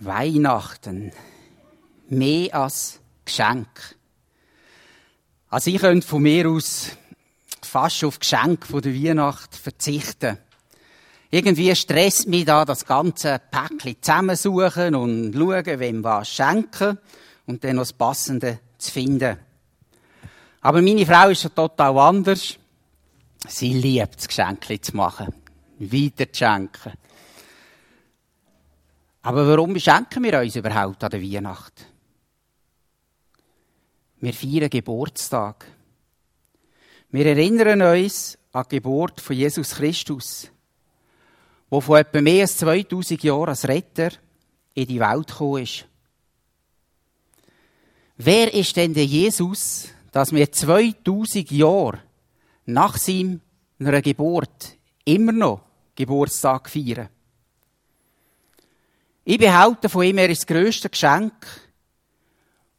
Weihnachten. Mehr als Geschenk. Also ich könnte von mir aus fast auf Geschenk von der Weihnacht verzichten. Irgendwie stresst mich da das ganze Päckchen zusammensuchen und schauen, wem was schenken und dann noch das Passende zu finden. Aber meine Frau ist ja total anders. Sie liebt es, Geschenke zu machen. Weiter zu schenken. Aber warum schenken wir uns überhaupt an der Weihnacht? Wir feiern Geburtstag. Wir erinnern uns an die Geburt von Jesus Christus, wo vor etwa mehr als 2000 Jahren als Retter in die Welt gekommen ist. Wer ist denn der Jesus, dass wir 2000 Jahre nach seiner Geburt immer noch Geburtstag feiern? Ich behaupte von ihm, er ist das grösste Geschenk,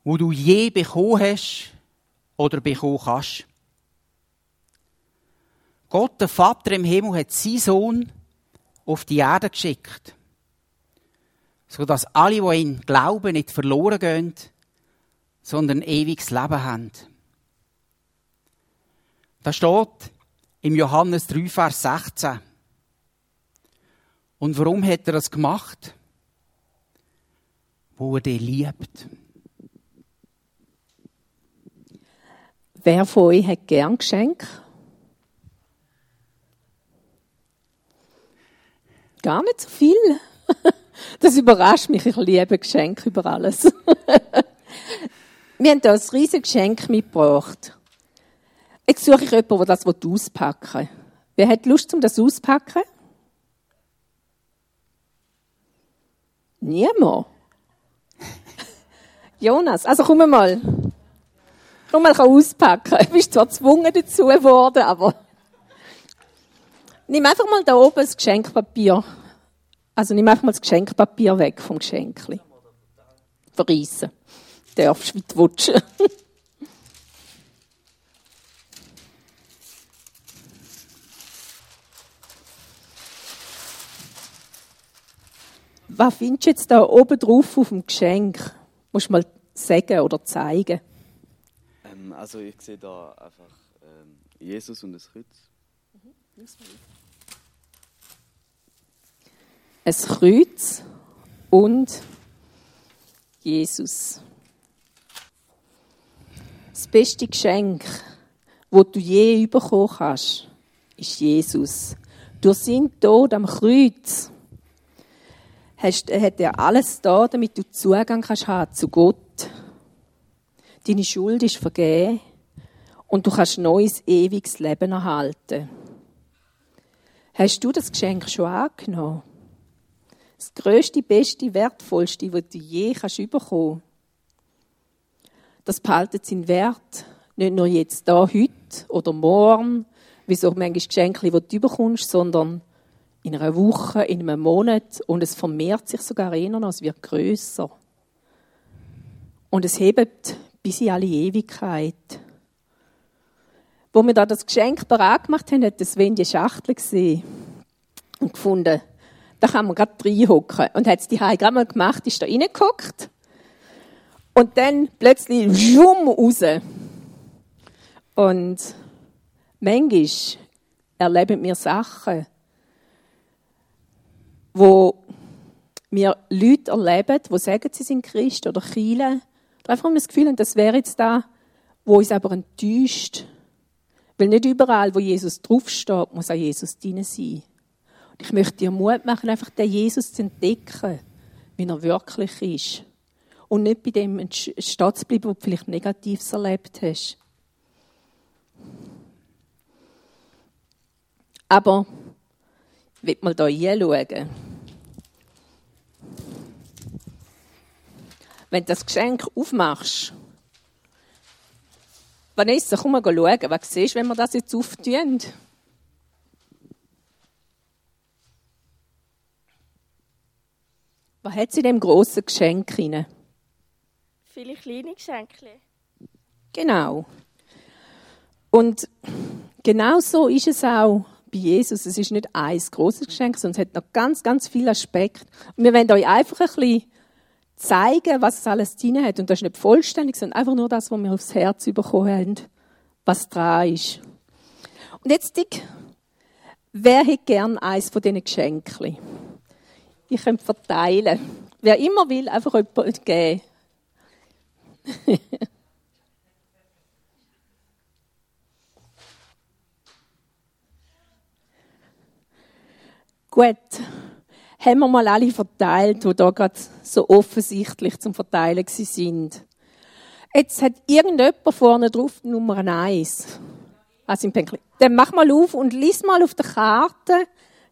wo du je bekommen hast oder bekommen kannst. Gott, der Vater im Himmel, hat seinen Sohn auf die Erde geschickt, sodass alle, die ihn glauben, nicht verloren gehen, sondern ewiges Leben haben. Da steht im Johannes 3, Vers 16. Und warum hat er das gemacht? Wo er dich liebt. Wer von euch hat gern Geschenk? Gar nicht so viel. Das überrascht mich. Ich liebe Geschenke über alles. Wir haben hier ein riesiges Geschenk mitgebracht. Jetzt suche ich jemanden, der das auspacken will. Wer hat Lust, um das auszupacken? Niemand. Jonas, also komm mal. Komm mal auspacken. Du bist zwar gezwungen dazu geworden, aber. Nimm einfach mal da oben das Geschenkpapier. Also nimm einfach mal das Geschenkpapier weg vom Geschenkli. Verreissen. Darfst wie du willst. Was findest du jetzt da oben drauf auf dem Geschenk? Musst du mal sagen oder zeigen? Ähm, also ich sehe da einfach ähm, Jesus und das Kreuz. Mhm. Ein Kreuz und Jesus. Das beste Geschenk, das du je bekommen hast, ist Jesus. Durch seinen Tod am Kreuz hast, hat er alles da, damit du Zugang kannst haben zu Gott. Deine Schuld ist vergeben und du kannst neues, ewiges Leben erhalten. Hast du das Geschenk schon angenommen? Das größte, beste, wertvollste, was du je kannst bekommen. Das behaltet seinen Wert nicht nur jetzt da, heute oder morgen, wie so manchmal Geschenke, die du bekommst, sondern in einer Woche, in einem Monat und es vermehrt sich sogar noch, es wird größer. Und es hebt bis in alle Ewigkeit. Wo wir da das Geschenk bereit gemacht haben, hat das Sven die Schachtel gesehen und gefunden, da kann man gerade reinhocken. Und hat es die Hai gerade mal gemacht, ist da reingehockt. Und dann plötzlich schum raus. Und manchmal erleben wir Sachen, wo wir Leute erleben, die sagen, sie sind Christ oder Chile, einfach haben wir das Gefühl, das wäre jetzt da, wo uns aber enttäuscht. Weil nicht überall, wo Jesus draufsteht, muss auch Jesus drin sein. Und ich möchte dir Mut machen, einfach den Jesus zu entdecken, wie er wirklich ist. Und nicht bei dem stehen zu bleiben, wo du vielleicht Negatives erlebt hast. Aber ich will mal hier hinschauen. Wenn du das Geschenk aufmachst, Vanessa, komm mal schauen, was siehst du, wenn wir das jetzt auftun? Was hat sie in dem grossen Geschenk drin? Viele kleine Geschenke. Genau. Und genau so ist es auch bei Jesus. Es ist nicht ein großes Geschenk, sondern es hat noch ganz, ganz viele Aspekte. Und wir wollen euch einfach ein bisschen zeigen, was es alles drin hat. Und das ist nicht vollständig, sondern einfach nur das, was wir aufs Herz bekommen haben, was dran ist. Und jetzt, wer hätte gern eins von diesen Geschenken? Ich könnte verteilen. Wer immer will, einfach jemand geben. Gut, haben wir mal alle verteilt, die da gerade so offensichtlich zum Verteilen sind. Jetzt hat irgendjemand vorne drauf Nummer 1. Also im Päckchen. Dann mach mal auf und lies mal auf der Karte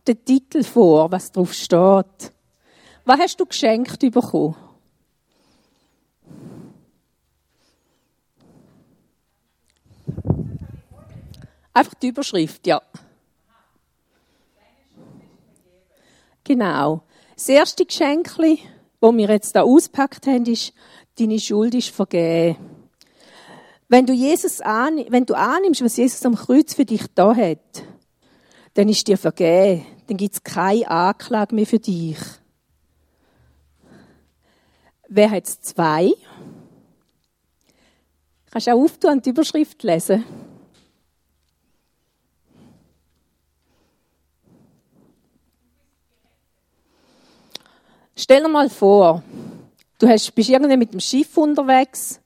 den Titel vor, was drauf steht. Was hast du geschenkt bekommen? Einfach die Überschrift, ja. Genau. Das erste Geschenk, das wir jetzt hier auspackt haben, ist, deine Schuld ist vergeben. Wenn du, Jesus an, wenn du annimmst, was Jesus am Kreuz für dich da hat, dann ist dir vergeben. Dann gibt es keine Anklage mehr für dich. Wer hat zwei? Kannst auch auftun und die Überschrift lesen? Stell dir mal vor, du hast, bist irgendwie mit dem Schiff unterwegs,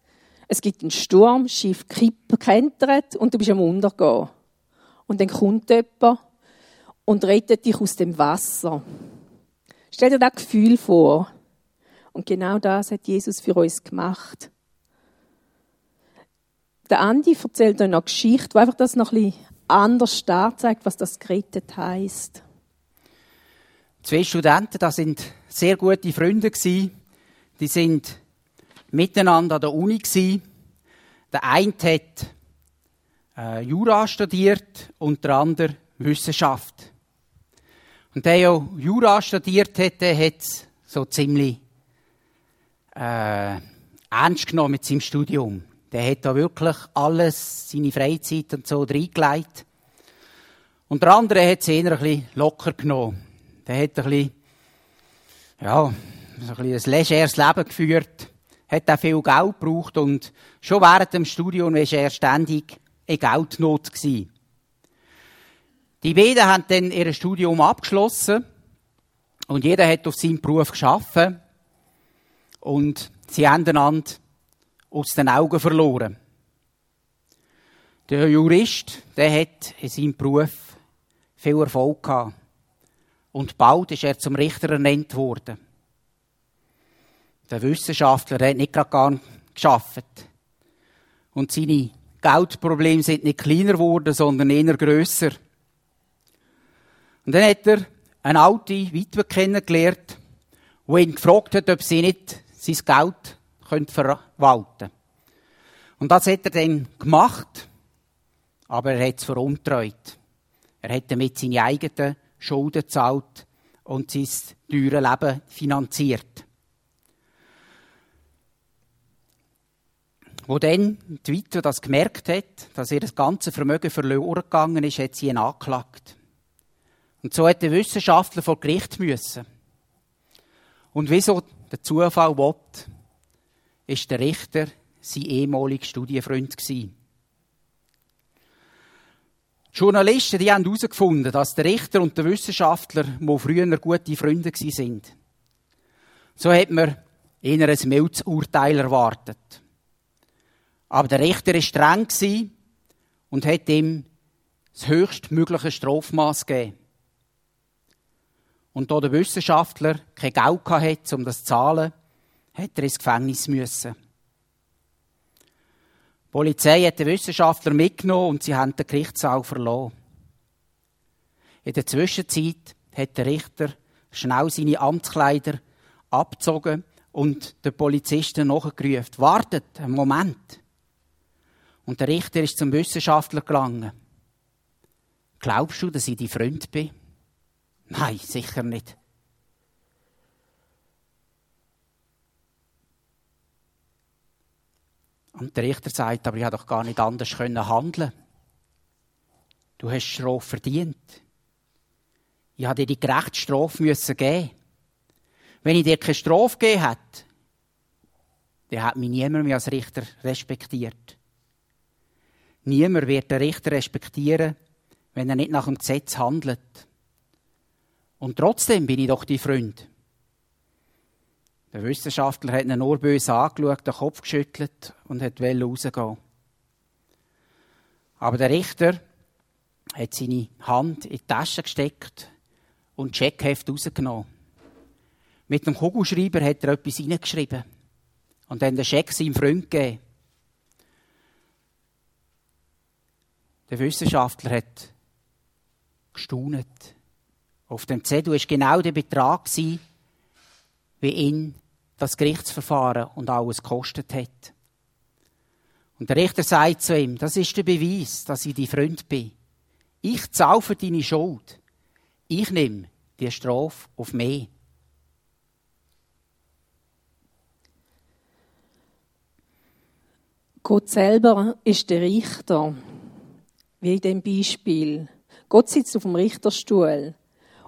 es gibt einen Sturm, das Schiff kentert und du bist am Untergehen. Und dann kommt jemand und rettet dich aus dem Wasser. Stell dir das Gefühl vor. Und genau das hat Jesus für uns gemacht. Der Andi erzählt euch eine Geschichte, die einfach das noch ein anders zeigt, was das gerettet heisst. Zwei Studenten, das sind sehr gute Freunde gewesen. Die sind miteinander an der Uni gewesen. Der eine hat äh, Jura studiert und der andere Wissenschaft. Und der, der Jura studiert hat, der hat so ziemlich äh, ernst genommen mit seinem Studium. Der hat da wirklich alles, seine Freizeit und so reingelegt. Und der andere hat es eher ein bisschen locker genommen. Der hat ein bisschen, ja, so ein, ein legeres Leben geführt, hat auch viel Geld gebraucht und schon während dem Studium war er ständig in Geldnot gewesen. Die beiden haben dann ihr Studium abgeschlossen und jeder hat auf seinem Beruf geschaffen und sie haben einander aus den Augen verloren. Der Jurist, der hat in seinem Beruf viel Erfolg gehabt. Und bald ist er zum Richter ernannt worden. Der Wissenschaftler hat nicht gerade gar geschafft. Und seine Geldprobleme sind nicht kleiner geworden, sondern eher grösser. Und dann hat er eine alte Witwe kennengelernt, die ihn gefragt hat, ob sie nicht sein Geld verwalten könnte. Und das hat er dann gemacht, aber er hat es veruntreut. Er hat damit seine eigenen Schulden zahlt und sein teure Leben finanziert. Wo dann die Witwe das gemerkt hat, dass ihr das ganze Vermögen verloren gegangen ist, hat sie ihn angeklagt. Und so hat der Wissenschaftler vor Gericht müssen. Und wieso der Zufall will, ist der Richter sein ehemaliger Studienfreund gewesen. Journalisten die haben herausgefunden, dass der Richter und der Wissenschaftler, die früher gute Freunde waren, so hat man eher ein mildes erwartet. Aber der Richter war streng und hat ihm das höchstmögliche Strafmaß gegeben. Und da der Wissenschaftler kein Geld hatte, um das zu zahlen, hat er ins Gefängnis müssen. Die Polizei hat den Wissenschaftler mitgenommen und sie haben den Gerichtssaal verloren. In der Zwischenzeit hat der Richter schnell seine Amtskleider abgezogen und den Polizisten nachgerufen. Wartet, einen Moment. Und der Richter ist zum Wissenschaftler gelangen. Glaubst du, dass ich die Freund bin? Nein, sicher nicht. Und der Richter sagt, aber ich habe doch gar nicht anders können handeln. Du hast Strafe verdient. Ich habe dir die gerechte Strafe müssen geben. Wenn ich dir keine Strafe gegeben hätte, der hat mich niemand mehr als Richter respektiert. Niemand wird den Richter respektieren, wenn er nicht nach dem Gesetz handelt. Und trotzdem bin ich doch die Freund. Der Wissenschaftler hat ihn nur böse angeschaut, den Kopf geschüttelt und hat rausgehen. Aber der Richter hat seine Hand in die Tasche gesteckt und Checkheft rausgenommen. Mit dem Kugelschreiber hat er etwas hineingeschrieben und dann den Scheck seinem Freund gegeben. Der Wissenschaftler hat gestaunet. Auf dem Zettel war genau der Betrag, wie ihn das Gerichtsverfahren und alles gekostet hat. Und der Richter sagt zu ihm, das ist der Beweis, dass ich dein Freund bin. Ich zahle für deine Schuld. Ich nehme die Strafe auf mich. Gott selber ist der Richter, wie in dem Beispiel. Gott sitzt auf dem Richterstuhl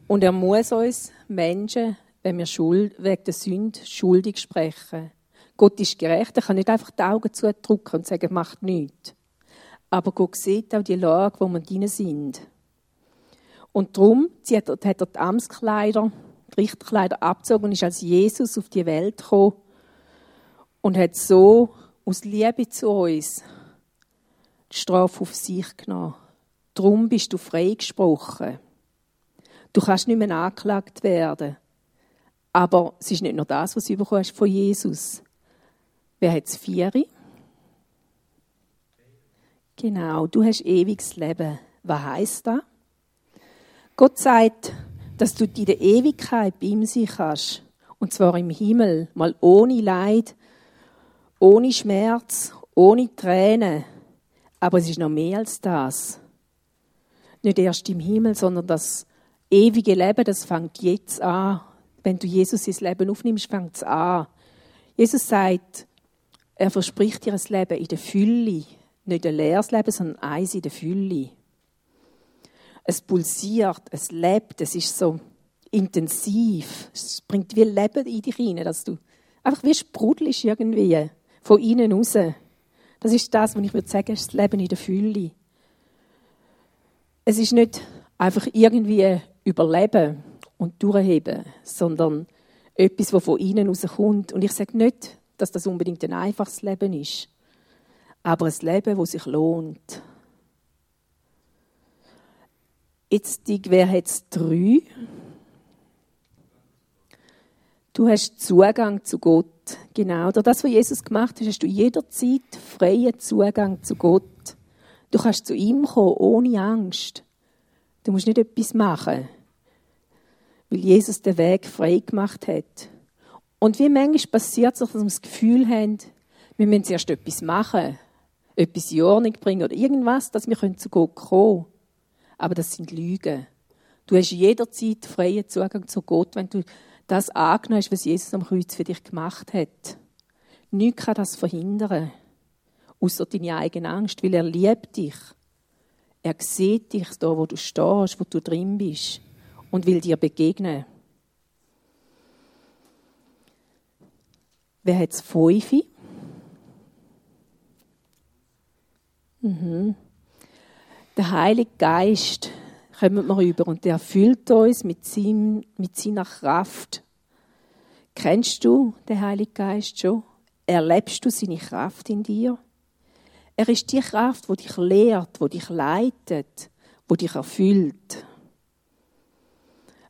und er muss uns Menschen, wenn wir Schuld, wegen der Sünde schuldig sprechen. Gott ist gerecht, er kann nicht einfach die Augen zudrücken und sagen, macht nichts. Aber Gott sieht auch die Lage, wo wir drin sind. Und darum hat er die Amtskleider, die Richterkleider abgezogen und ist als Jesus auf die Welt gekommen und hat so aus Liebe zu uns die Strafe auf sich genommen. Darum bist du freigesprochen. Du kannst nicht mehr angeklagt werden. Aber es ist nicht nur das, was du bekommen hast von Jesus. Wer hat es? Vieri? Genau, du hast ewiges Leben. Was heisst das? Gott sagt, dass du in der Ewigkeit bei ihm sein kannst. Und zwar im Himmel, mal ohne Leid, ohne Schmerz, ohne Tränen. Aber es ist noch mehr als das. Nicht erst im Himmel, sondern das ewige Leben, das fängt jetzt an. Wenn du Jesus ins Leben aufnimmst, fängt es an. Jesus sagt, er verspricht dir ein Leben in der Fülle. Nicht ein leeres Leben, sondern eins in der Fülle. Es pulsiert, es lebt, es ist so intensiv. Es bringt wie Leben in dich hinein, dass du einfach wie sprudelst irgendwie von innen raus. Das ist das, was ich würde sagen, ist das Leben in der Fülle. Es ist nicht einfach irgendwie überleben und durchheben, sondern etwas, das von innen rauskommt. Und ich sage nicht, dass das unbedingt ein einfaches Leben ist, aber ein Leben, das sich lohnt. Jetzt, wer hat es drei? Du hast Zugang zu Gott. Genau. Durch das, was Jesus gemacht hat, hast du jederzeit freien Zugang zu Gott. Du kannst zu ihm kommen, ohne Angst. Du musst nicht etwas machen, weil Jesus den Weg frei gemacht hat. Und wie manchmal passiert es, dass wir das Gefühl haben, wir müssen zuerst etwas machen, etwas in Ordnung bringen oder irgendwas, dass wir zu Gott kommen können. Aber das sind Lügen. Du hast jederzeit freien Zugang zu Gott, wenn du das angenommen hast, was Jesus am Kreuz für dich gemacht hat. Nichts kann das verhindern, außer deine eigene Angst, weil er liebt dich. Er sieht dich da, wo du stehst, wo du drin bist und will dir begegnen. Wer hat es fünf? Mhm. Der Heilige Geist kommt wir rüber und der erfüllt uns mit, seinem, mit seiner Kraft. Kennst du den Heiligen Geist schon? Erlebst du seine Kraft in dir? Er ist die Kraft, die dich lehrt, die dich leitet, die dich erfüllt.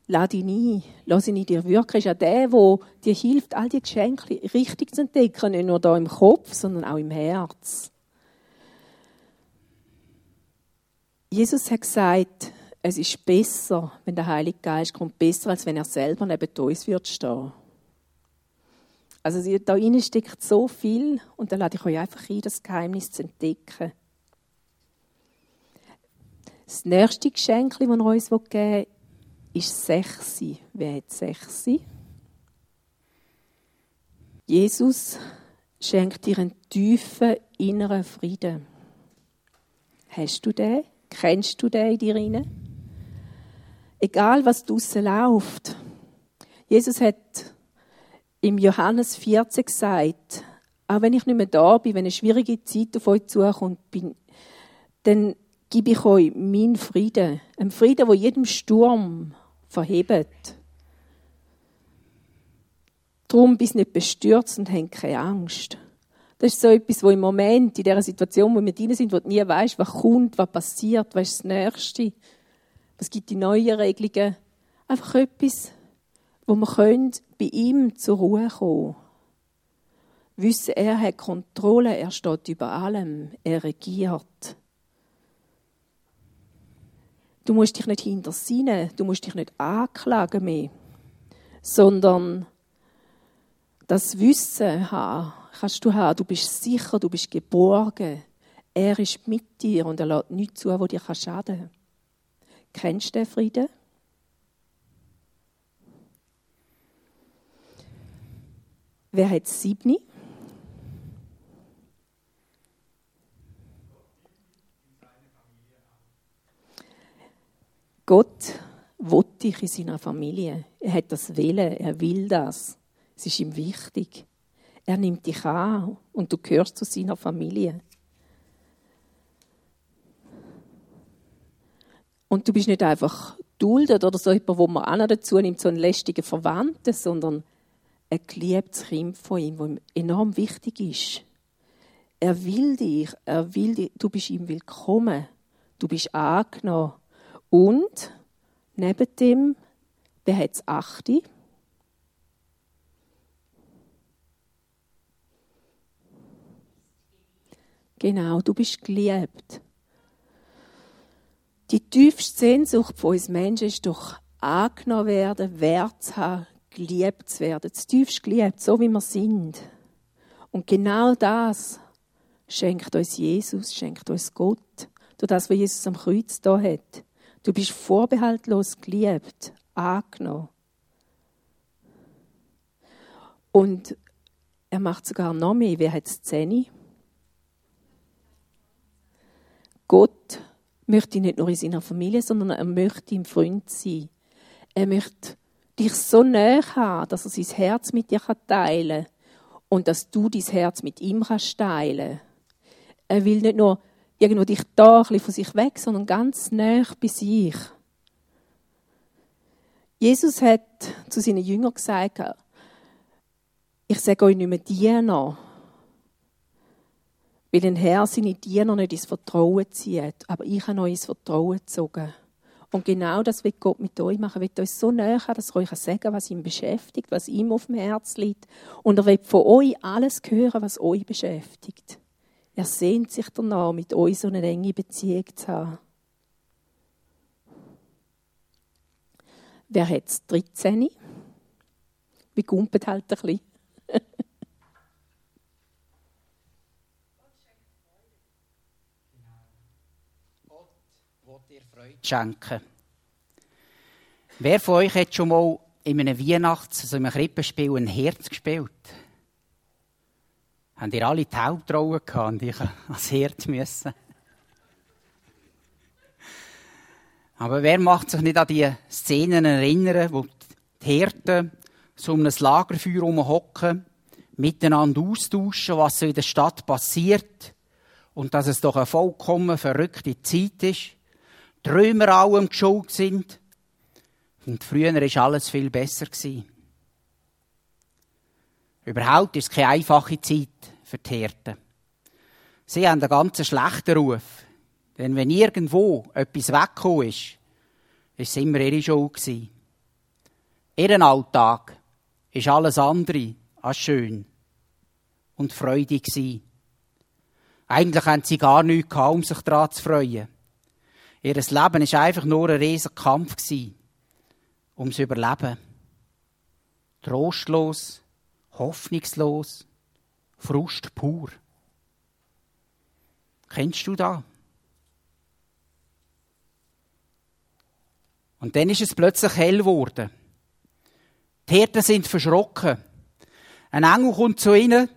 Lass ihn ein, lass ihn in dir wirken. Ist auch der, der dir hilft, all die Geschenke richtig zu entdecken, nicht nur da im Kopf, sondern auch im Herz. Jesus hat gesagt, es ist besser, wenn der Heilige Geist kommt, besser, als wenn er selber neben uns wird stehen. Also da innen steckt so viel und da lade ich euch einfach ein, das Geheimnis zu entdecken. Das nächste Geschenk, das er uns geben will, ist Sechsi. Wer hat Sechsi? Jesus schenkt dir einen tiefen inneren Frieden. Hast du den? Kennst du den in dir rein? Egal, was draussen läuft. Jesus hat im Johannes 14 gesagt, Auch wenn ich nicht mehr da bin, wenn eine schwierige Zeit auf euch zukommt, bin, dann gebe ich euch meinen Frieden. Einen Frieden, der jedem Sturm verhebt. Darum bist du nicht bestürzt und habt keine Angst. Das ist so etwas, wo im Moment, in dieser Situation, wo wir drin sind, wo du nie weißt, was kommt, was passiert, was ist das Nächste, was gibt die neuen Regelungen. Einfach etwas, wo wir bei ihm zur Ruhe kommen. Wissen, er hat Kontrolle, er steht über allem, er regiert. Du musst dich nicht hintersinnen, du musst dich nicht anklagen mehr, sondern das Wissen haben, kannst du haben, du bist sicher, du bist geborgen. Er ist mit dir und er lässt nichts zu, wo dir schaden kann. Kennst du den Frieden? Wer hat sieben? Gott will dich in seiner Familie. Er hat das Willen, er will das. Es ist ihm wichtig. Er nimmt dich an und du gehörst zu seiner Familie. Und du bist nicht einfach duldet oder so jemand, wo man auch dazu nimmt, so einen lästigen Verwandten, sondern ein geliebtes Kind von ihm, das ihm enorm wichtig ist. Er will dich, er will dich, du bist ihm willkommen, du bist angenommen. Und neben dem, wer hat es achte? Genau, du bist geliebt. Die tiefste Sehnsucht von uns Menschen ist doch angenommen werden, Wert zu haben, geliebt zu werden. Das tiefst geliebt, so wie wir sind. Und genau das schenkt uns Jesus, schenkt uns Gott. Durch das, was Jesus am Kreuz da hat. Du bist vorbehaltlos geliebt, angenommen. Und er macht sogar noch mehr. Wer hat Szene? Gott möchte nicht nur in seiner Familie, sondern er möchte im Freund sein. Er möchte dich so näher haben, dass er sein Herz mit dir teilen kann und dass du dein Herz mit ihm kannst teilen. Er will nicht nur irgendwo dich da ein bisschen von sich weg, sondern ganz nah bei sich. Jesus hat zu seinen Jüngern gesagt, ich sage euch nicht mehr Diener, weil ein Herr seine Diener nicht ins Vertrauen zieht, aber ich habe euch ins Vertrauen gezogen. Und genau das wird Gott mit euch machen. Er wird euch so näher haben, dass er euch sagen was ihn beschäftigt, was ihm auf dem Herz liegt. Und er wird von euch alles hören, was euch beschäftigt. Er sehnt sich danach, mit euch so eine enge Beziehung zu haben. Wer hat es 13? Wir gumpet halt ein bisschen. Freude schenken. Wer von euch hat schon mal in einem Weihnachts-, also in einem Krippenspiel ein Herz gespielt? Haben ihr alle die Hauptrolle gehabt und ich ans Herd müssen? Aber wer macht sich nicht an die Szenen erinnern, wo die Hirten so um ein Lagerfeuer herumhocken, miteinander austauschen, was so in der Stadt passiert und dass es doch eine vollkommen verrückte Zeit ist, die Römer allem geschuld sind und früher war alles viel besser. Überhaupt ist es keine einfache Zeit für. Sie haben einen ganz schlechten Ruf. Denn wenn irgendwo etwas weggekommen ist, ist es immer ihre Schuld Ihr Alltag ist alles andere als schön und freudig gewesen. Eigentlich haben sie gar nichts um sich daran zu freuen. Ihr Leben war einfach nur ein riesiger Kampf ums Überleben. Trostlos, hoffnungslos, Frust pur. Kennst du da? Und dann ist es plötzlich hell geworden. Die Hirten sind verschrocken. Ein Engel kommt zu ihnen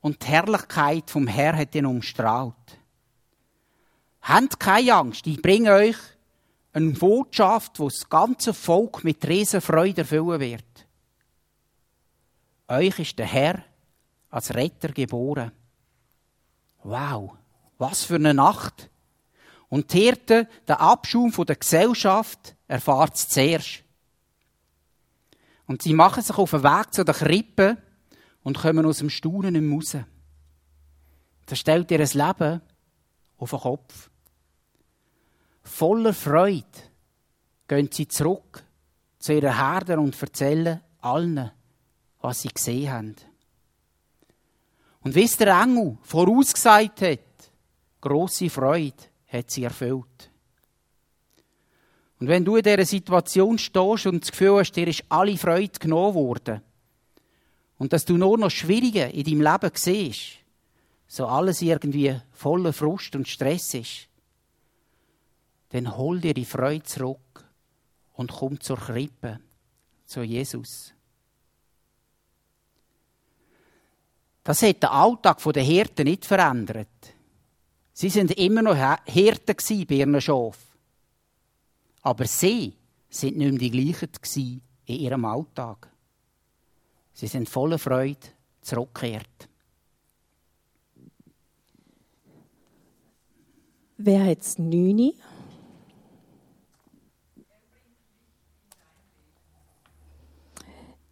und die Herrlichkeit vom Herr hat ihn umstrahlt. Habt keine Angst, ich bringe euch eine Botschaft, wo das ganze Volk mit Riesenfreude erfüllen wird. Euch ist der Herr als Retter geboren. Wow, was für eine Nacht! Und die Hirte, der Abschaum der Gesellschaft, erfahrt es zuerst. Und sie machen sich auf den Weg zu der Krippe und kommen aus dem Staunen mehr raus. Das stellt ihr Leben auf den Kopf. Voller Freude gehen sie zurück zu ihren Herden und erzählen allen, was sie gesehen haben. Und wie es der Engel vorausgesagt hat, grosse Freude hat sie erfüllt. Und wenn du in dieser Situation stehst und das Gefühl hast, dir ist alle Freude genommen worden und dass du nur noch Schwierige in deinem Leben siehst, so alles irgendwie voller Frust und Stress ist, dann hol dir die Freude zurück und komm zur Krippe, zu Jesus. Das hat den Alltag der Hirten nicht verändert. Sie sind immer noch Hirten bei ihren Schafen. Aber sie sind nicht mehr die gleichen in ihrem Alltag. Sie sind voller Freude zurückgekehrt. Wer hat es neun?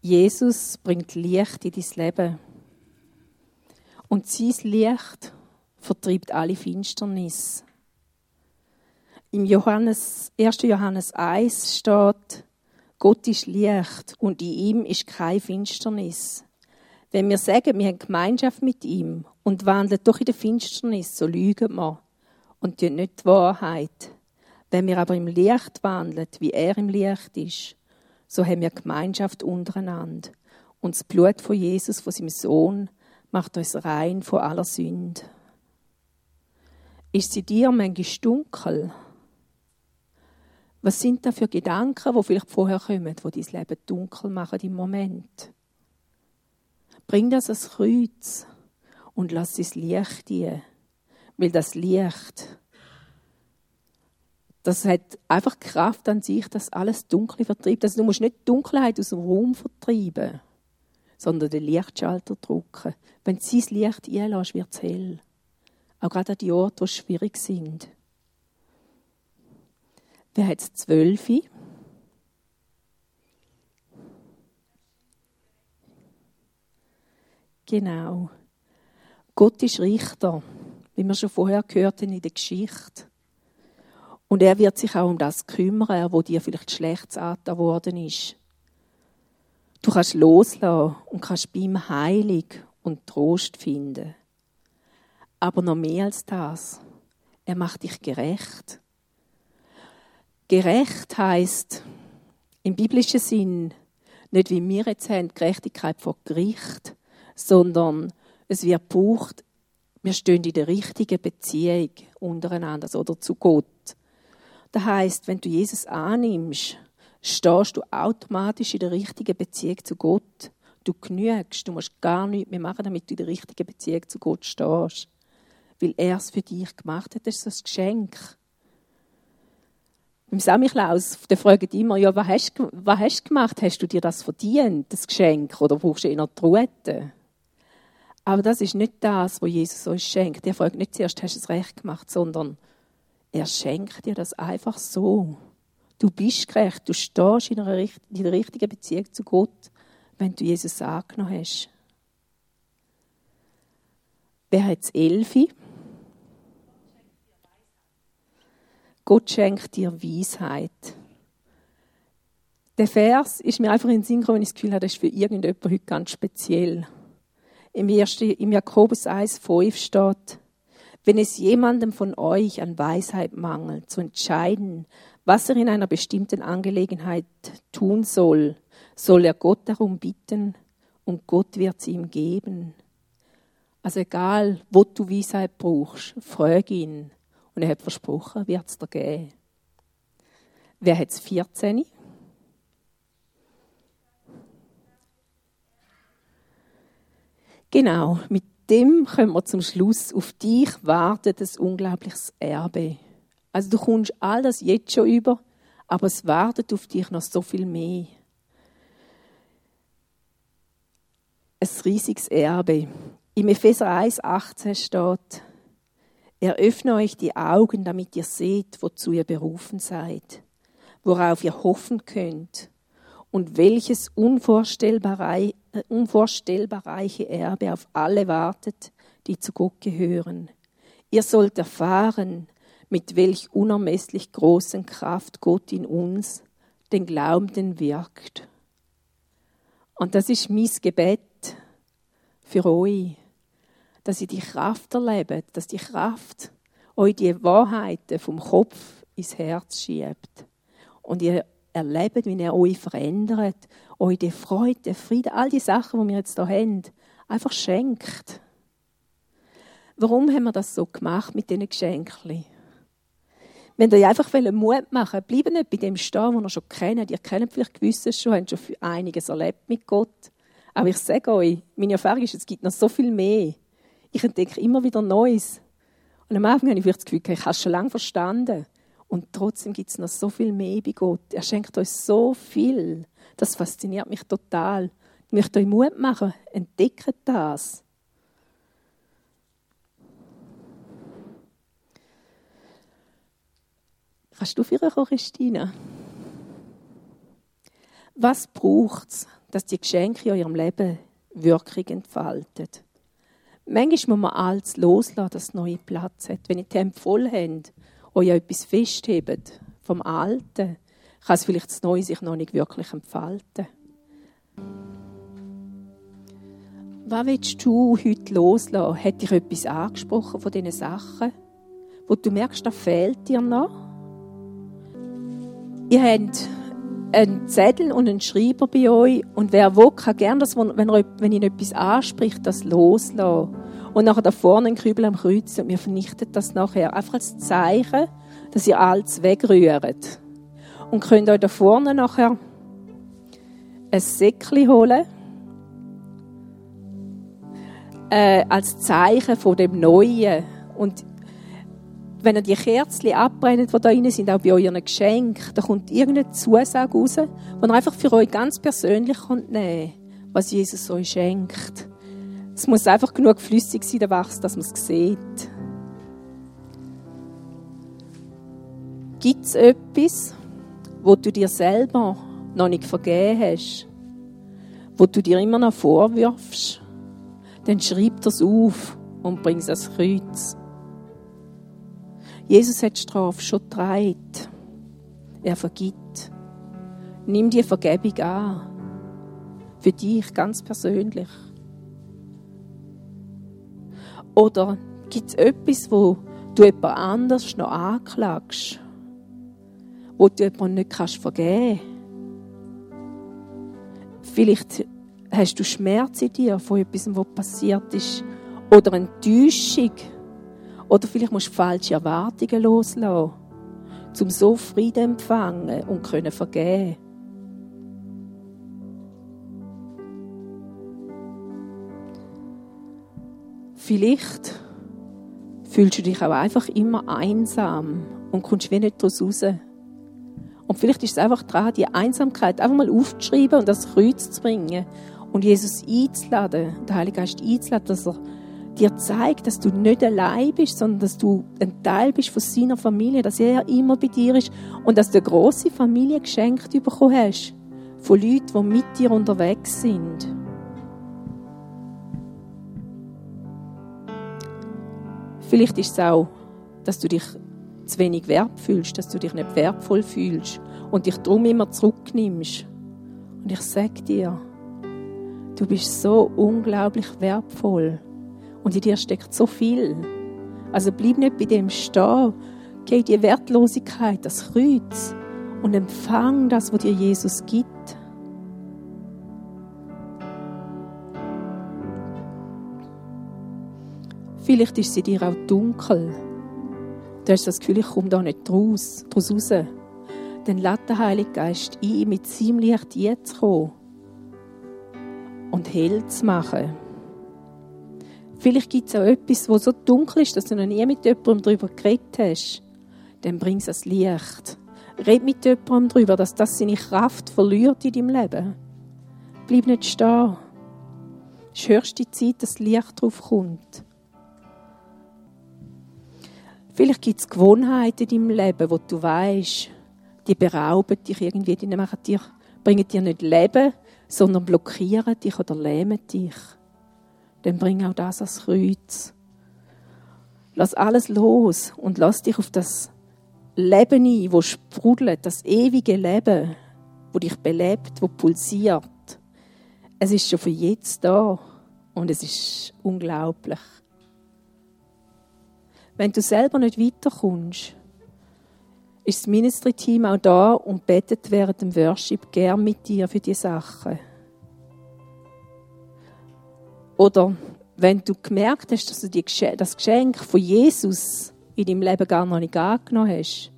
Jesus bringt Licht in dein Leben. Und sein Licht vertreibt alle Finsternis. Im Johannes, 1. Johannes 1 steht, Gott ist Licht und in ihm ist keine Finsternis. Wenn wir sagen, wir haben Gemeinschaft mit ihm und wandeln doch in der Finsternis, so lügen wir und tun nicht die Wahrheit. Wenn wir aber im Licht wandeln, wie er im Licht ist, so haben wir Gemeinschaft untereinander. Und das Blut von Jesus, von seinem Sohn, macht uns rein von aller Sünde. Ist sie dir manchmal dunkel? Was sind da für Gedanken, die vielleicht vorher kommen, die dein Leben dunkel machen im Moment? Bring das ans Kreuz und lass das Licht dir, weil das Licht das hat einfach Kraft an sich, dass alles Dunkle vertreibt. Also du musst nicht Dunkelheit aus dem Raum vertreiben, sondern den Lichtschalter drücken. Wenn du sein Licht einlässt, wird es hell. Auch gerade an die Orte, die schwierig sind. Wer hat es zwölf? Genau. Gott ist Richter, wie wir schon vorher gehört haben in der Geschichte. Und er wird sich auch um das kümmern, wo dir vielleicht schlecht angetan worden ist. Du kannst loslassen und kannst bei ihm Heilig und Trost finden. Aber noch mehr als das. Er macht dich gerecht. Gerecht heißt im biblischen Sinn nicht wie wir jetzt haben, Gerechtigkeit vor Gericht, sondern es wird gebraucht, wir stehen in der richtigen Beziehung untereinander also, oder zu Gott. Das heißt, wenn du Jesus annimmst, stehst du automatisch in der richtigen Beziehung zu Gott. Du genügst, du musst gar nichts mehr machen, damit du in der richtigen Beziehung zu Gott stehst. Weil er es für dich gemacht hat. Das ist ein Geschenk. Beim Samichlaus, der fragt immer, ja, was hast, was hast du gemacht? Hast du dir das verdient, das Geschenk? Oder brauchst du eher Truete? Aber das ist nicht das, was Jesus uns schenkt. Er fragt nicht zuerst, hast du es recht gemacht, sondern er schenkt dir das einfach so. Du bist gerecht, du stehst in, einer, in der richtigen Beziehung zu Gott, wenn du Jesus angenommen hast. Wer hat es Elfi? Gott schenkt dir Weisheit. Der Vers ist mir einfach in den Sinn gekommen, ich das Gefühl habe, das ist für irgendjemand heute ganz speziell. Im, ersten, im Jakobus 1,5 steht, wenn es jemandem von euch an Weisheit mangelt, zu entscheiden, was er in einer bestimmten Angelegenheit tun soll, soll er Gott darum bitten und Gott wird sie ihm geben. Also egal, wo du Weisheit brauchst, frag ihn und er hat versprochen, wird es dir geben. Wer hat es 14? Genau, mit dem kommen wir zum Schluss. Auf dich wartet ein unglaubliches Erbe. Also du kommst all das jetzt schon über, aber es wartet auf dich noch so viel mehr. ein riesiges Erbe. Im Epheser 1,18 steht, Eröffne euch die Augen, damit ihr seht, wozu ihr berufen seid, worauf ihr hoffen könnt und welches unvorstellbar, unvorstellbar reiche Erbe auf alle wartet, die zu Gott gehören. Ihr sollt erfahren, mit welch unermesslich großen Kraft Gott in uns, den Glaubenden, wirkt. Und das ist mein Gebet für euch, dass ihr die Kraft erlebt, dass die Kraft euch die Wahrheiten vom Kopf ins Herz schiebt. Und ihr erlebt, wie er euch verändert, euch die Freude, den Frieden, all die Sachen, die wir jetzt hier haben, einfach schenkt. Warum haben wir das so gemacht mit diesen Geschenken? Wenn ihr einfach Mut machen wollt, bleibt nicht bei dem stehen, wo ihr schon kennt. Ihr kennt vielleicht gewisses schon, habt schon einiges erlebt mit Gott. Aber ich sage euch, meine Erfahrung ist, es gibt noch so viel mehr. Ich entdecke immer wieder Neues. Und am Anfang habe ich vielleicht das Gefühl, ich habe es schon lange verstanden. Und trotzdem gibt es noch so viel mehr bei Gott. Er schenkt euch so viel. Das fasziniert mich total. Ich möchte euch Mut machen. Entdeckt das. Kannst du für kommen, Christina? Was braucht es, dass die Geschenke in eurem Leben Wirkung entfalten? Manchmal muss man alles loslassen, dass es neue Platz hat. Wenn ihr die Hände voll habt, euch etwas festhebt vom Alten, kann es vielleicht das Neue sich noch nicht wirklich entfalten. Was willst du heute loslassen? Hat dich etwas angesprochen von diesen Sachen, wo du merkst, da fehlt dir noch? Ihr habt einen Zettel und einen Schreiber bei euch und wer will, kann gerne, dass wenn, er, wenn ihn etwas anspricht, das loslassen. Und nachher da vorne einen Kübel am Kreuz und wir vernichten das nachher. Einfach als Zeichen, dass ihr alles wegrührt. Und könnt euch da vorne nachher ein Säckchen holen. Äh, als Zeichen von dem Neuen. Und wenn ihr die Kerzen abbrennt, die da drin sind, auch bei euren Geschenken, da kommt irgendeine Zusage raus, die ihr einfach für euch ganz persönlich nehmen könnt, was Jesus euch schenkt. Es muss einfach genug flüssig sein, der Wachs, dass man es sieht. Gibt es etwas, wo du dir selber noch nicht vergeben hast, wo du dir immer noch vorwirfst? Dann schreib das auf und bring es ans Kreuz. Jesus hat die Strafe schon getragen. Er vergibt. Nimm die Vergebung an. Für dich ganz persönlich. Oder gibt es etwas, wo du jemand anders noch anklagst? Wo du jemand nicht kannst vergeben Vielleicht hast du Schmerz in dir von etwas, was passiert ist. Oder Enttäuschung oder vielleicht musst du falsche Erwartungen loslassen, um so Frieden empfangen und können vergeben. Vielleicht fühlst du dich auch einfach immer einsam und kommst wie nicht daraus raus. Und vielleicht ist es einfach dran, die Einsamkeit einfach mal aufzuschreiben und das Kreuz zu bringen und Jesus einzuladen, den Heiligen Geist einzuladen, dass er dir zeigt, dass du nicht allein bist, sondern dass du ein Teil bist von seiner Familie, dass er immer bei dir ist und dass du eine grosse Familie geschenkt bekommen hast von Leuten, die mit dir unterwegs sind. Vielleicht ist es auch, dass du dich zu wenig wert fühlst, dass du dich nicht wertvoll fühlst und dich darum immer zurücknimmst. Und ich sage dir, du bist so unglaublich wertvoll. Und in dir steckt so viel. Also bleib nicht bei dem stehen. Geh die Wertlosigkeit, das Kreuz und empfang das, was dir Jesus gibt. Vielleicht ist sie dir auch dunkel. Du hast das Gefühl, ich komme da nicht raus. raus. Dann lädt der Heilige Geist ein, mit seinem Licht jetzt kommen und hell zu machen. Vielleicht gibt es auch etwas, das so dunkel ist, dass du noch nie mit jemandem darüber geredet hast. Dann bring es ans Licht. Red mit jemandem darüber, dass das seine Kraft verliert in deinem Leben. Bleib nicht stehen. Es ist höchste Zeit, dass das Licht drauf kommt. Vielleicht gibt es Gewohnheiten in deinem Leben, wo du weißt, die berauben dich irgendwie, die bringen dir nicht Leben, sondern blockieren dich oder lähmen dich. Dann bring auch das ans Kreuz. Lass alles los und lass dich auf das Leben ein, wo sprudelt, das ewige Leben, wo dich belebt, wo pulsiert. Es ist schon für jetzt da und es ist unglaublich. Wenn du selber nicht weiterkommst, ist das Ministry-Team auch da und betet während dem Worship gern mit dir für die Sachen. Oder wenn du gemerkt hast, dass du das Geschenk von Jesus in deinem Leben gar noch nicht angenommen hast,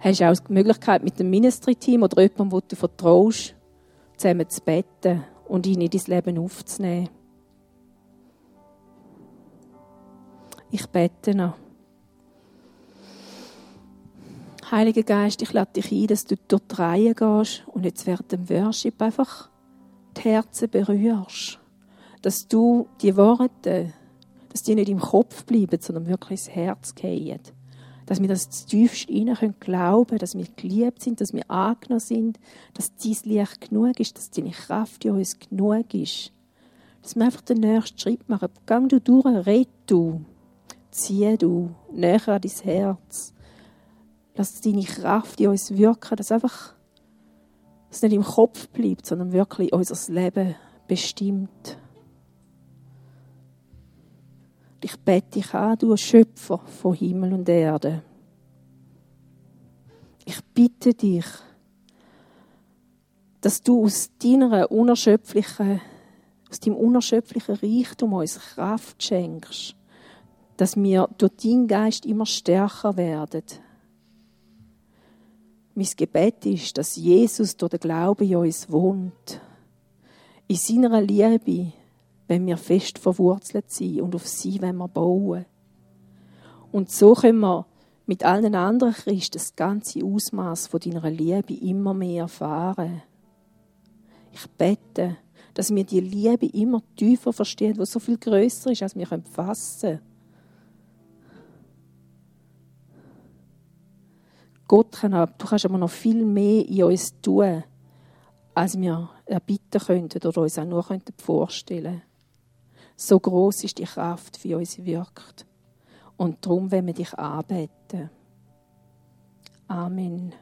hast du auch die Möglichkeit, mit dem Ministry-Team oder jemandem, wo du vertraust, zusammen zu beten und ihn in dein Leben aufzunehmen. Ich bete noch. Heiliger Geist, ich lade dich ein, dass du durch die Reihe gehst und jetzt während dem Worship einfach die Herzen berührst. Dass du die Worte, dass die nicht im Kopf bleiben, sondern wirklich ins Herz gehen. Dass wir das tiefst rein können glauben, dass wir geliebt sind, dass wir angenommen sind, dass dein Licht genug ist, dass deine Kraft in uns genug ist. Dass wir einfach den nächsten Schritt machen. Gang du durch, red du zieh du näher an dein Herz. Lass deine Kraft in uns wirken, dass einfach es nicht im Kopf bleibt, sondern wirklich unser Leben bestimmt. Ich bete dich an, du Schöpfer von Himmel und Erde. Ich bitte dich, dass du aus deiner unerschöpflichen, aus deinem unerschöpflichen Reichtum uns Kraft schenkst dass wir durch deinen Geist immer stärker werden. Mein Gebet ist, dass Jesus durch den Glauben in uns wohnt. In seiner Liebe, wenn wir fest verwurzelt sind und auf sie wenn wir bauen. Und so können wir mit allen anderen Christen das ganze Ausmaß von deiner Liebe immer mehr erfahren. Ich bete, dass wir die Liebe immer tiefer verstehen, die so viel größer ist, als wir fassen können. Gott kann, du kannst aber noch viel mehr in uns tun, als wir erbitten könnten oder uns auch nur vorstellen könnten. So groß ist die Kraft, wie uns wirkt. Und darum wollen wir dich anbeten. Amen.